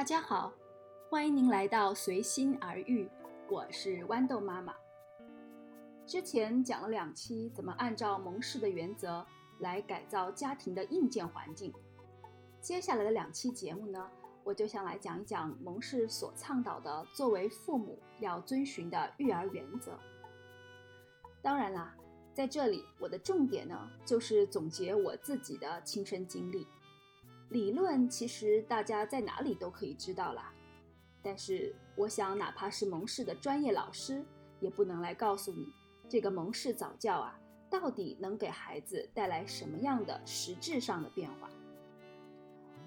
大家好，欢迎您来到随心而遇，我是豌豆妈妈。之前讲了两期怎么按照蒙氏的原则来改造家庭的硬件环境，接下来的两期节目呢，我就想来讲一讲蒙氏所倡导的作为父母要遵循的育儿原则。当然啦，在这里我的重点呢，就是总结我自己的亲身经历。理论其实大家在哪里都可以知道啦，但是我想，哪怕是蒙氏的专业老师，也不能来告诉你这个蒙氏早教啊，到底能给孩子带来什么样的实质上的变化。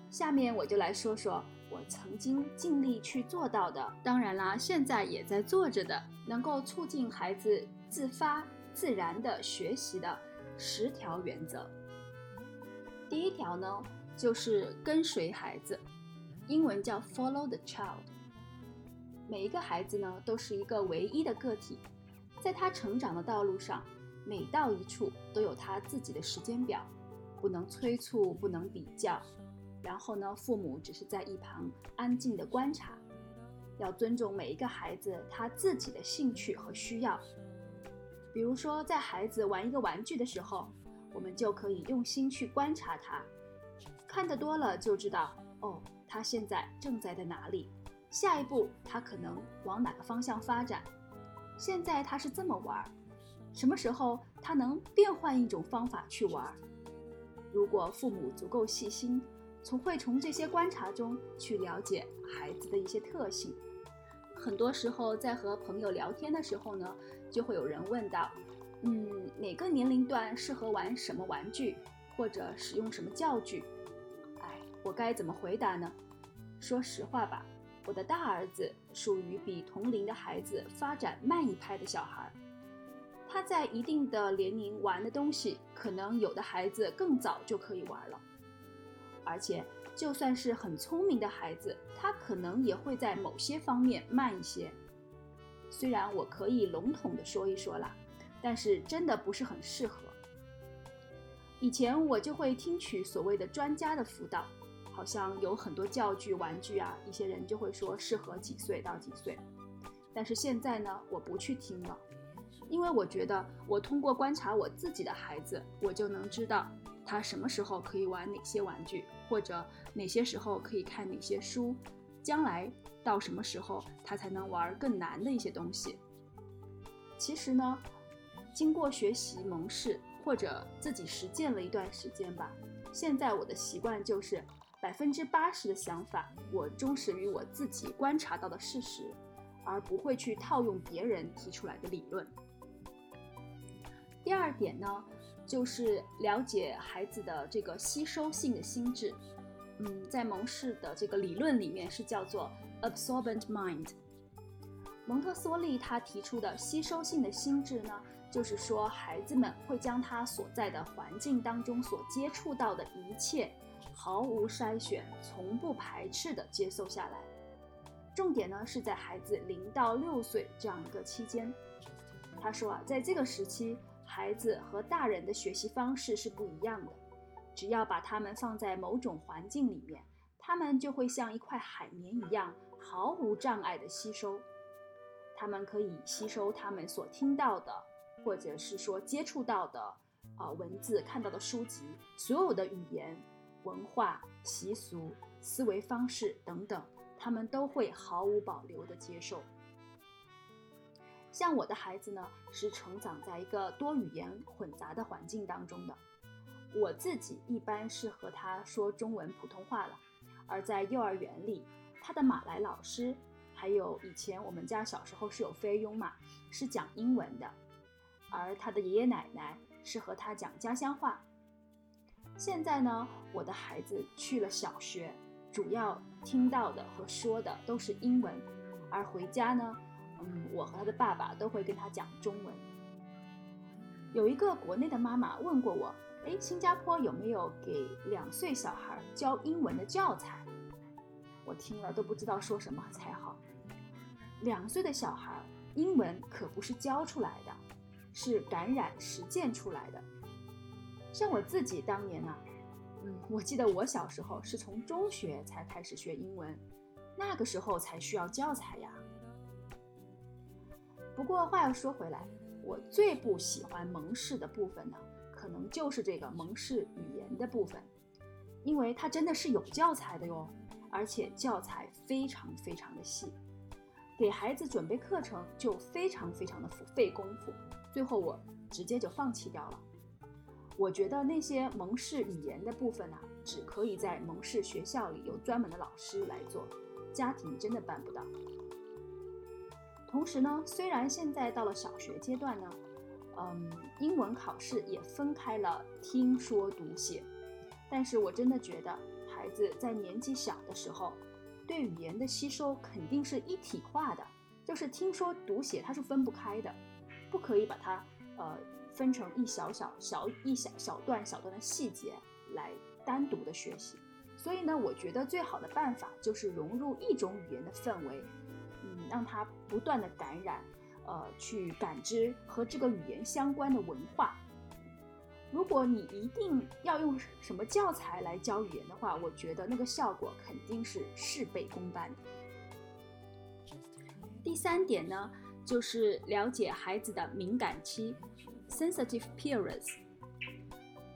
下面我就来说说我曾经尽力去做到的，当然啦，现在也在做着的，能够促进孩子自发自然的学习的十条原则。第一条呢。就是跟随孩子，英文叫 follow the child。每一个孩子呢，都是一个唯一的个体，在他成长的道路上，每到一处都有他自己的时间表，不能催促，不能比较。然后呢，父母只是在一旁安静的观察，要尊重每一个孩子他自己的兴趣和需要。比如说，在孩子玩一个玩具的时候，我们就可以用心去观察他。看得多了就知道，哦，他现在正在在哪里，下一步他可能往哪个方向发展。现在他是这么玩，什么时候他能变换一种方法去玩？如果父母足够细心，从会从这些观察中去了解孩子的一些特性。很多时候在和朋友聊天的时候呢，就会有人问到，嗯，哪个年龄段适合玩什么玩具，或者使用什么教具？我该怎么回答呢？说实话吧，我的大儿子属于比同龄的孩子发展慢一拍的小孩，他在一定的年龄玩的东西，可能有的孩子更早就可以玩了。而且，就算是很聪明的孩子，他可能也会在某些方面慢一些。虽然我可以笼统的说一说啦，但是真的不是很适合。以前我就会听取所谓的专家的辅导。好像有很多教具、玩具啊，一些人就会说适合几岁到几岁。但是现在呢，我不去听了，因为我觉得我通过观察我自己的孩子，我就能知道他什么时候可以玩哪些玩具，或者哪些时候可以看哪些书，将来到什么时候他才能玩更难的一些东西。其实呢，经过学习蒙氏或者自己实践了一段时间吧，现在我的习惯就是。百分之八十的想法，我忠实于我自己观察到的事实，而不会去套用别人提出来的理论。第二点呢，就是了解孩子的这个吸收性的心智。嗯，在蒙氏的这个理论里面是叫做 absorbent mind。蒙特梭利他提出的吸收性的心智呢，就是说孩子们会将他所在的环境当中所接触到的一切。毫无筛选、从不排斥地接受下来。重点呢是在孩子零到六岁这样一个期间。他说啊，在这个时期，孩子和大人的学习方式是不一样的。只要把他们放在某种环境里面，他们就会像一块海绵一样，毫无障碍地吸收。他们可以吸收他们所听到的，或者是说接触到的啊文字、看到的书籍，所有的语言。文化、习俗、思维方式等等，他们都会毫无保留地接受。像我的孩子呢，是成长在一个多语言混杂的环境当中的。我自己一般是和他说中文、普通话了，而在幼儿园里，他的马来老师，还有以前我们家小时候是有菲佣嘛，是讲英文的，而他的爷爷奶奶是和他讲家乡话。现在呢，我的孩子去了小学，主要听到的和说的都是英文，而回家呢，嗯，我和他的爸爸都会跟他讲中文。有一个国内的妈妈问过我，哎，新加坡有没有给两岁小孩教英文的教材？我听了都不知道说什么才好。两岁的小孩英文可不是教出来的，是感染实践出来的。像我自己当年呢，嗯，我记得我小时候是从中学才开始学英文，那个时候才需要教材呀。不过话又说回来，我最不喜欢蒙氏的部分呢，可能就是这个蒙氏语言的部分，因为它真的是有教材的哟，而且教材非常非常的细，给孩子准备课程就非常非常的费功夫，最后我直接就放弃掉了。我觉得那些蒙氏语言的部分呢，只可以在蒙氏学校里有专门的老师来做，家庭真的办不到。同时呢，虽然现在到了小学阶段呢，嗯，英文考试也分开了听说读写，但是我真的觉得孩子在年纪小的时候，对语言的吸收肯定是一体化的，就是听说读写它是分不开的，不可以把它呃分成一小小小一小小段小段的细节来单独的学习。所以呢，我觉得最好的办法就是融入一种语言的氛围。嗯，让他不断的感染，呃，去感知和这个语言相关的文化。如果你一定要用什么教材来教语言的话，我觉得那个效果肯定是事倍功半的。第三点呢，就是了解孩子的敏感期 （sensitive periods）。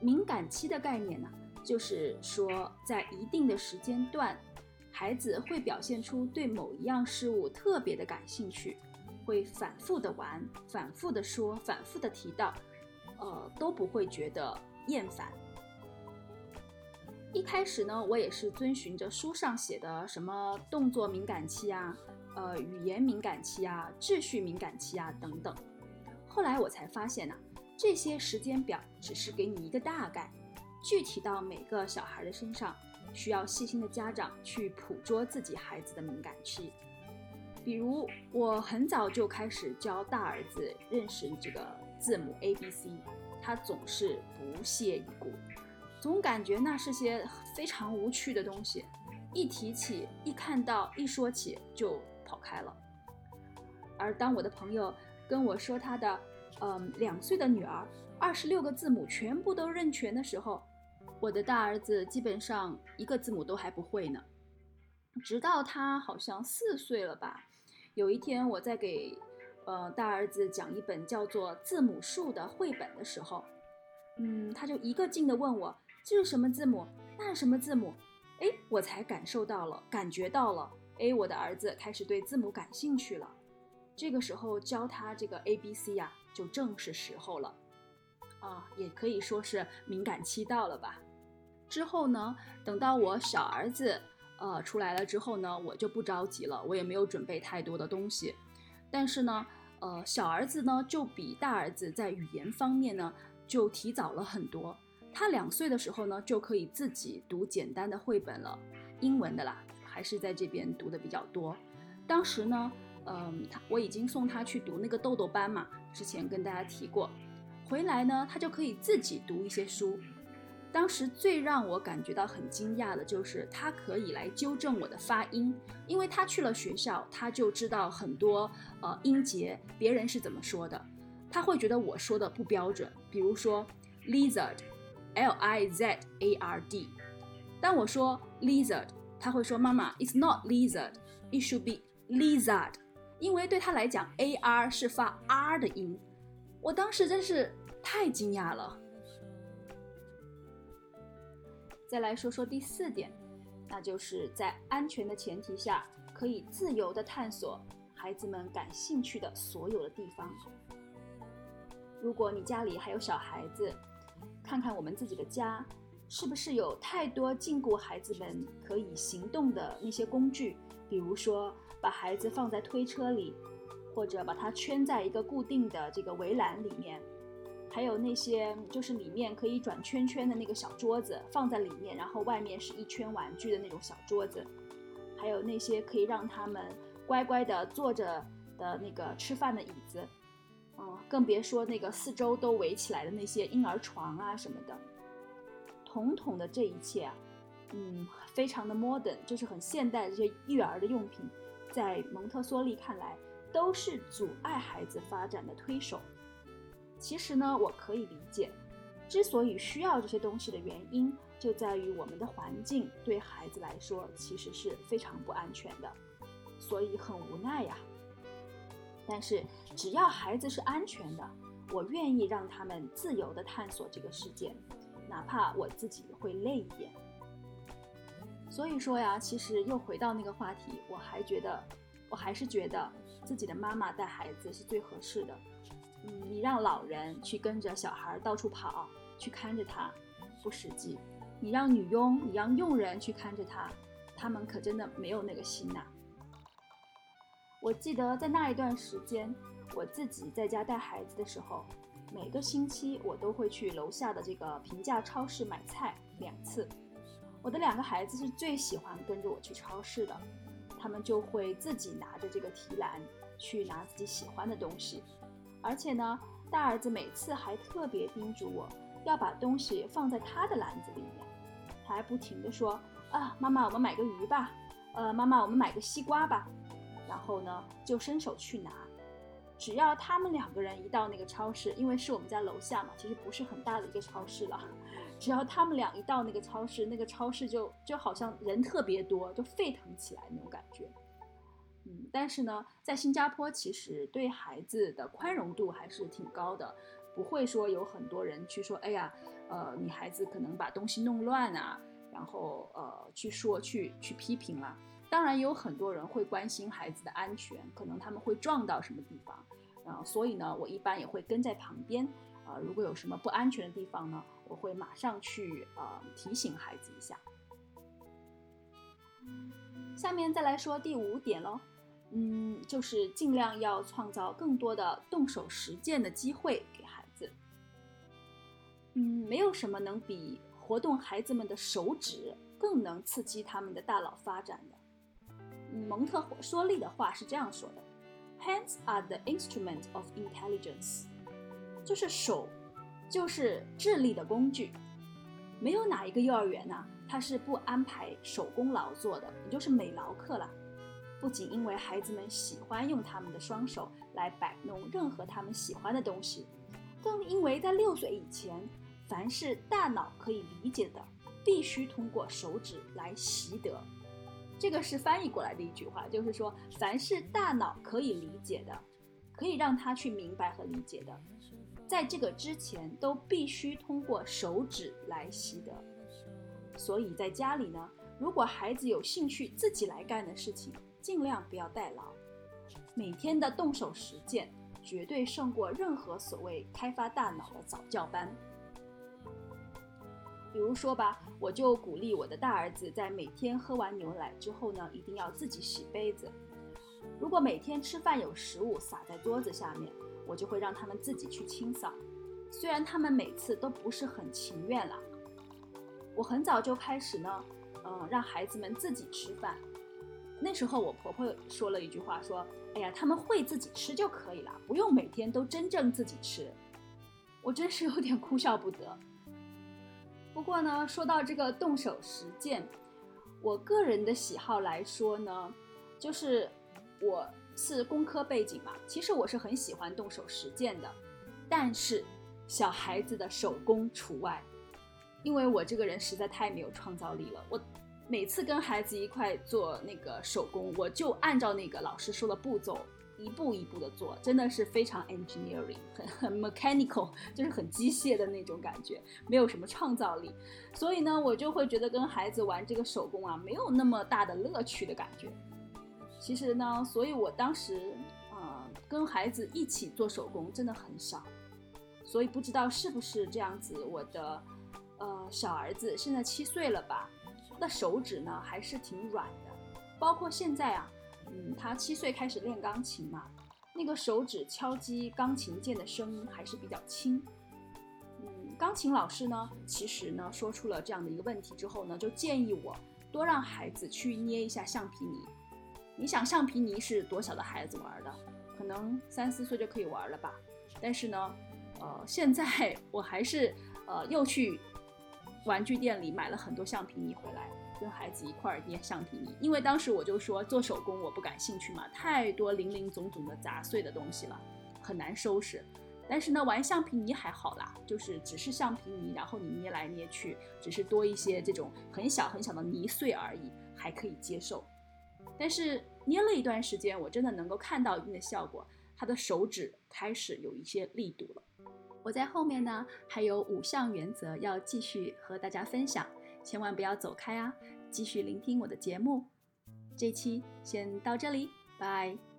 敏感期的概念呢，就是说在一定的时间段。孩子会表现出对某一样事物特别的感兴趣，会反复的玩，反复的说，反复的提到，呃，都不会觉得厌烦。一开始呢，我也是遵循着书上写的什么动作敏感期啊，呃，语言敏感期啊，秩序敏感期啊等等。后来我才发现呢，这些时间表只是给你一个大概，具体到每个小孩的身上。需要细心的家长去捕捉自己孩子的敏感期，比如我很早就开始教大儿子认识这个字母 A B C，他总是不屑一顾，总感觉那是些非常无趣的东西，一提起、一看到、一说起就跑开了。而当我的朋友跟我说他的，嗯，两岁的女儿二十六个字母全部都认全的时候，我的大儿子基本上一个字母都还不会呢，直到他好像四岁了吧。有一天我在给呃大儿子讲一本叫做《字母树》的绘本的时候，嗯，他就一个劲的问我这是什么字母，那是什么字母？哎，我才感受到了，感觉到了，哎，我的儿子开始对字母感兴趣了。这个时候教他这个 A B C 呀，就正是时候了，啊，也可以说是敏感期到了吧。之后呢，等到我小儿子呃出来了之后呢，我就不着急了，我也没有准备太多的东西。但是呢，呃，小儿子呢就比大儿子在语言方面呢就提早了很多。他两岁的时候呢就可以自己读简单的绘本了，英文的啦，还是在这边读的比较多。当时呢，嗯，他我已经送他去读那个豆豆班嘛，之前跟大家提过。回来呢，他就可以自己读一些书。当时最让我感觉到很惊讶的就是他可以来纠正我的发音，因为他去了学校，他就知道很多呃音节别人是怎么说的，他会觉得我说的不标准，比如说 lizard，l i z a r d，当我说 lizard，他会说妈妈，it's not lizard，it should be lizard，因为对他来讲 a r 是发 r 的音，我当时真是太惊讶了。再来说说第四点，那就是在安全的前提下，可以自由的探索孩子们感兴趣的所有的地方。如果你家里还有小孩子，看看我们自己的家，是不是有太多禁锢孩子们可以行动的那些工具？比如说，把孩子放在推车里，或者把它圈在一个固定的这个围栏里面。还有那些就是里面可以转圈圈的那个小桌子放在里面，然后外面是一圈玩具的那种小桌子，还有那些可以让他们乖乖的坐着的那个吃饭的椅子，嗯，更别说那个四周都围起来的那些婴儿床啊什么的，统统的这一切啊，嗯，非常的 modern，就是很现代的这些育儿的用品，在蒙特梭利看来都是阻碍孩子发展的推手。其实呢，我可以理解，之所以需要这些东西的原因，就在于我们的环境对孩子来说其实是非常不安全的，所以很无奈呀。但是只要孩子是安全的，我愿意让他们自由地探索这个世界，哪怕我自己会累一点。所以说呀，其实又回到那个话题，我还觉得，我还是觉得自己的妈妈带孩子是最合适的。嗯，你让老人去跟着小孩到处跑，去看着他，不实际；你让女佣，你让佣人去看着他，他们可真的没有那个心呐。我记得在那一段时间，我自己在家带孩子的时候，每个星期我都会去楼下的这个平价超市买菜两次。我的两个孩子是最喜欢跟着我去超市的，他们就会自己拿着这个提篮去拿自己喜欢的东西。而且呢，大儿子每次还特别叮嘱我要把东西放在他的篮子里面，他还不停地说：“啊，妈妈，我们买个鱼吧。”“呃，妈妈，我们买个西瓜吧。”然后呢，就伸手去拿。只要他们两个人一到那个超市，因为是我们家楼下嘛，其实不是很大的一个超市了。只要他们俩一到那个超市，那个超市就就好像人特别多，就沸腾起来那种感觉。嗯，但是呢，在新加坡其实对孩子的宽容度还是挺高的，不会说有很多人去说，哎呀，呃，你孩子可能把东西弄乱啊，然后呃去说去去批评了。当然也有很多人会关心孩子的安全，可能他们会撞到什么地方，啊，所以呢，我一般也会跟在旁边，啊，如果有什么不安全的地方呢，我会马上去呃提醒孩子一下。下面再来说第五点喽。嗯，就是尽量要创造更多的动手实践的机会给孩子。嗯，没有什么能比活动孩子们的手指更能刺激他们的大脑发展的。蒙特梭利的话是这样说的：“Hands are the instrument of intelligence。”就是手，就是智力的工具。没有哪一个幼儿园呢，它是不安排手工劳作的，也就是美劳课了。不仅因为孩子们喜欢用他们的双手来摆弄任何他们喜欢的东西，更因为在六岁以前，凡是大脑可以理解的，必须通过手指来习得。这个是翻译过来的一句话，就是说，凡是大脑可以理解的，可以让他去明白和理解的，在这个之前都必须通过手指来习得。所以在家里呢，如果孩子有兴趣自己来干的事情，尽量不要代劳，每天的动手实践绝对胜过任何所谓开发大脑的早教班。比如说吧，我就鼓励我的大儿子在每天喝完牛奶之后呢，一定要自己洗杯子。如果每天吃饭有食物洒在桌子下面，我就会让他们自己去清扫。虽然他们每次都不是很情愿啦，我很早就开始呢，嗯，让孩子们自己吃饭。那时候我婆婆说了一句话，说：“哎呀，他们会自己吃就可以了，不用每天都真正自己吃。”我真是有点哭笑不得。不过呢，说到这个动手实践，我个人的喜好来说呢，就是我是工科背景嘛，其实我是很喜欢动手实践的，但是小孩子的手工除外，因为我这个人实在太没有创造力了，我。每次跟孩子一块做那个手工，我就按照那个老师说的步骤一步一步的做，真的是非常 engineering，很很 mechanical，就是很机械的那种感觉，没有什么创造力。所以呢，我就会觉得跟孩子玩这个手工啊，没有那么大的乐趣的感觉。其实呢，所以我当时啊，跟孩子一起做手工真的很少。所以不知道是不是这样子，我的呃小儿子现在七岁了吧？那手指呢还是挺软的，包括现在啊，嗯，他七岁开始练钢琴嘛，那个手指敲击钢琴键的声音还是比较轻。嗯，钢琴老师呢，其实呢说出了这样的一个问题之后呢，就建议我多让孩子去捏一下橡皮泥。你想橡皮泥是多小的孩子玩的？可能三四岁就可以玩了吧？但是呢，呃，现在 我还是呃又去。玩具店里买了很多橡皮泥回来，跟孩子一块儿捏橡皮泥。因为当时我就说做手工我不感兴趣嘛，太多零零总总的杂碎的东西了，很难收拾。但是呢，玩橡皮泥还好啦，就是只是橡皮泥，然后你捏来捏去，只是多一些这种很小很小的泥碎而已，还可以接受。但是捏了一段时间，我真的能够看到一定的效果，他的手指开始有一些力度了。我在后面呢，还有五项原则要继续和大家分享，千万不要走开啊！继续聆听我的节目，这期先到这里，拜。